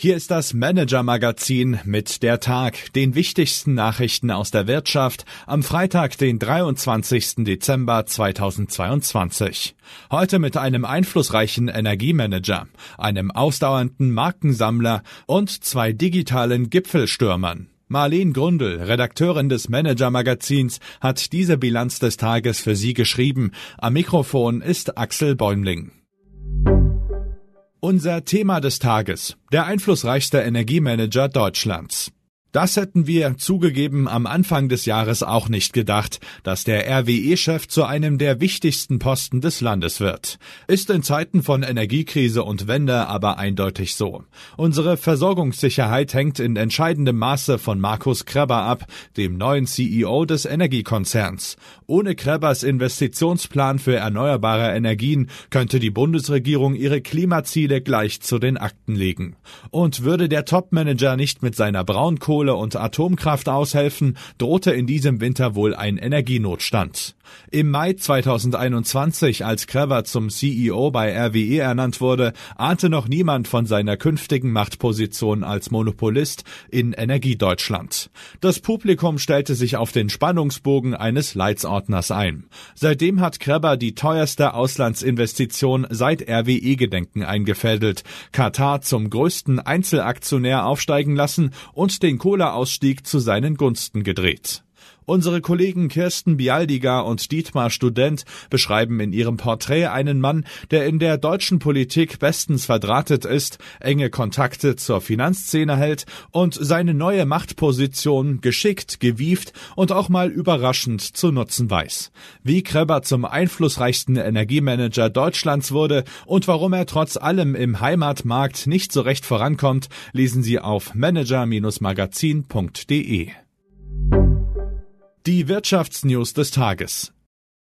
Hier ist das Manager-Magazin mit der Tag, den wichtigsten Nachrichten aus der Wirtschaft am Freitag, den 23. Dezember 2022. Heute mit einem einflussreichen Energiemanager, einem ausdauernden Markensammler und zwei digitalen Gipfelstürmern. Marlene Grundl, Redakteurin des Manager-Magazins, hat diese Bilanz des Tages für Sie geschrieben. Am Mikrofon ist Axel Bäumling. Unser Thema des Tages. Der einflussreichste Energiemanager Deutschlands. Das hätten wir zugegeben am Anfang des Jahres auch nicht gedacht, dass der RWE-Chef zu einem der wichtigsten Posten des Landes wird. Ist in Zeiten von Energiekrise und Wende aber eindeutig so. Unsere Versorgungssicherheit hängt in entscheidendem Maße von Markus Kreber ab, dem neuen CEO des Energiekonzerns. Ohne Krebers Investitionsplan für erneuerbare Energien könnte die Bundesregierung ihre Klimaziele gleich zu den Akten legen. Und würde der Topmanager nicht mit seiner Braunkohle Kohle und Atomkraft aushelfen, drohte in diesem Winter wohl ein Energienotstand. Im Mai 2021, als Krever zum CEO bei RWE ernannt wurde, ahnte noch niemand von seiner künftigen Machtposition als Monopolist in Energiedeutschland. Das Publikum stellte sich auf den Spannungsbogen eines Leitsordners ein. Seitdem hat Kreber die teuerste Auslandsinvestition seit RWE-Gedenken eingefädelt, Katar zum größten Einzelaktionär aufsteigen lassen und den Kohleausstieg zu seinen Gunsten gedreht. Unsere Kollegen Kirsten Bialdiger und Dietmar Student beschreiben in ihrem Porträt einen Mann, der in der deutschen Politik bestens verdrahtet ist, enge Kontakte zur Finanzszene hält und seine neue Machtposition geschickt, gewieft und auch mal überraschend zu nutzen weiß. Wie Kreber zum einflussreichsten Energiemanager Deutschlands wurde und warum er trotz allem im Heimatmarkt nicht so recht vorankommt, lesen Sie auf manager-magazin.de. Die Wirtschaftsnews des Tages.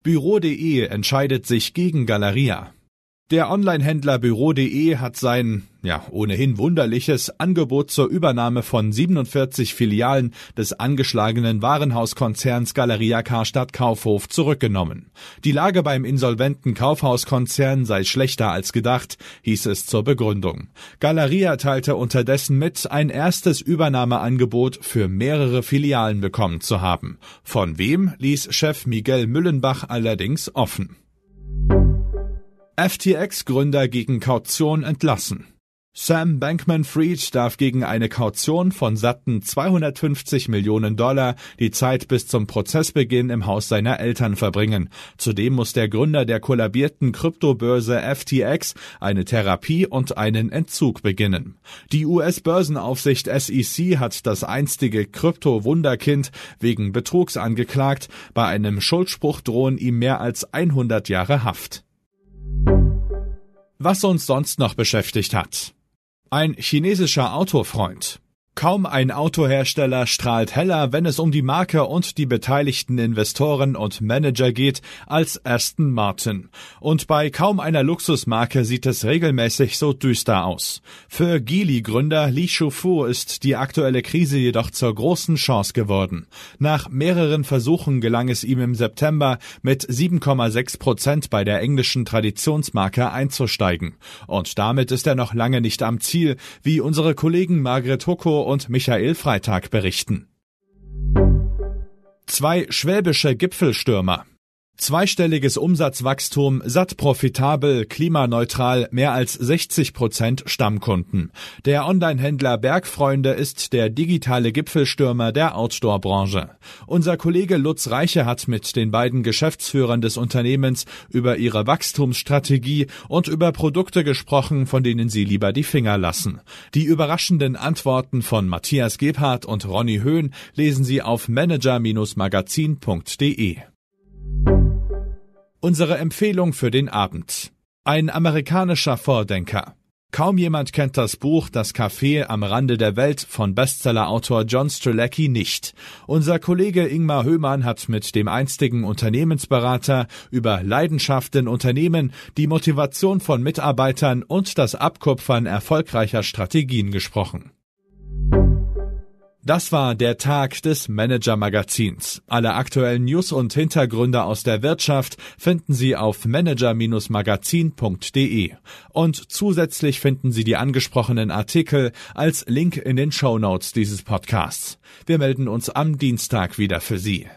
Büro.de entscheidet sich gegen Galeria. Der Online-Händler Büro.de hat sein, ja, ohnehin wunderliches Angebot zur Übernahme von 47 Filialen des angeschlagenen Warenhauskonzerns Galeria Karstadt Kaufhof zurückgenommen. Die Lage beim insolventen Kaufhauskonzern sei schlechter als gedacht, hieß es zur Begründung. Galeria teilte unterdessen mit, ein erstes Übernahmeangebot für mehrere Filialen bekommen zu haben. Von wem ließ Chef Miguel Müllenbach allerdings offen. FTX-Gründer gegen Kaution entlassen. Sam Bankman-Fried darf gegen eine Kaution von satten 250 Millionen Dollar die Zeit bis zum Prozessbeginn im Haus seiner Eltern verbringen. Zudem muss der Gründer der kollabierten Kryptobörse FTX eine Therapie und einen Entzug beginnen. Die US-Börsenaufsicht SEC hat das einstige Krypto-Wunderkind wegen Betrugs angeklagt. Bei einem Schuldspruch drohen ihm mehr als 100 Jahre Haft. Was uns sonst noch beschäftigt hat. Ein chinesischer Autofreund. Kaum ein Autohersteller strahlt heller, wenn es um die Marke und die beteiligten Investoren und Manager geht, als Aston Martin. Und bei kaum einer Luxusmarke sieht es regelmäßig so düster aus. Für Geely-Gründer Li Shufu ist die aktuelle Krise jedoch zur großen Chance geworden. Nach mehreren Versuchen gelang es ihm im September mit 7,6 Prozent bei der englischen Traditionsmarke einzusteigen. Und damit ist er noch lange nicht am Ziel, wie unsere Kollegen Margret Hucko und Michael Freitag berichten. Zwei schwäbische Gipfelstürmer. Zweistelliges Umsatzwachstum, satt profitabel, klimaneutral, mehr als 60 Prozent Stammkunden. Der Online-Händler Bergfreunde ist der digitale Gipfelstürmer der Outdoor-Branche. Unser Kollege Lutz Reiche hat mit den beiden Geschäftsführern des Unternehmens über ihre Wachstumsstrategie und über Produkte gesprochen, von denen sie lieber die Finger lassen. Die überraschenden Antworten von Matthias Gebhardt und Ronny Höhn lesen Sie auf manager-magazin.de. Unsere Empfehlung für den Abend. Ein amerikanischer Vordenker. Kaum jemand kennt das Buch Das Café am Rande der Welt von Bestsellerautor John Strelacki nicht. Unser Kollege Ingmar Höhmann hat mit dem einstigen Unternehmensberater über Leidenschaft in Unternehmen, die Motivation von Mitarbeitern und das Abkupfern erfolgreicher Strategien gesprochen. Das war der Tag des Manager Magazins. Alle aktuellen News und Hintergründe aus der Wirtschaft finden Sie auf manager-magazin.de. Und zusätzlich finden Sie die angesprochenen Artikel als Link in den Show Notes dieses Podcasts. Wir melden uns am Dienstag wieder für Sie.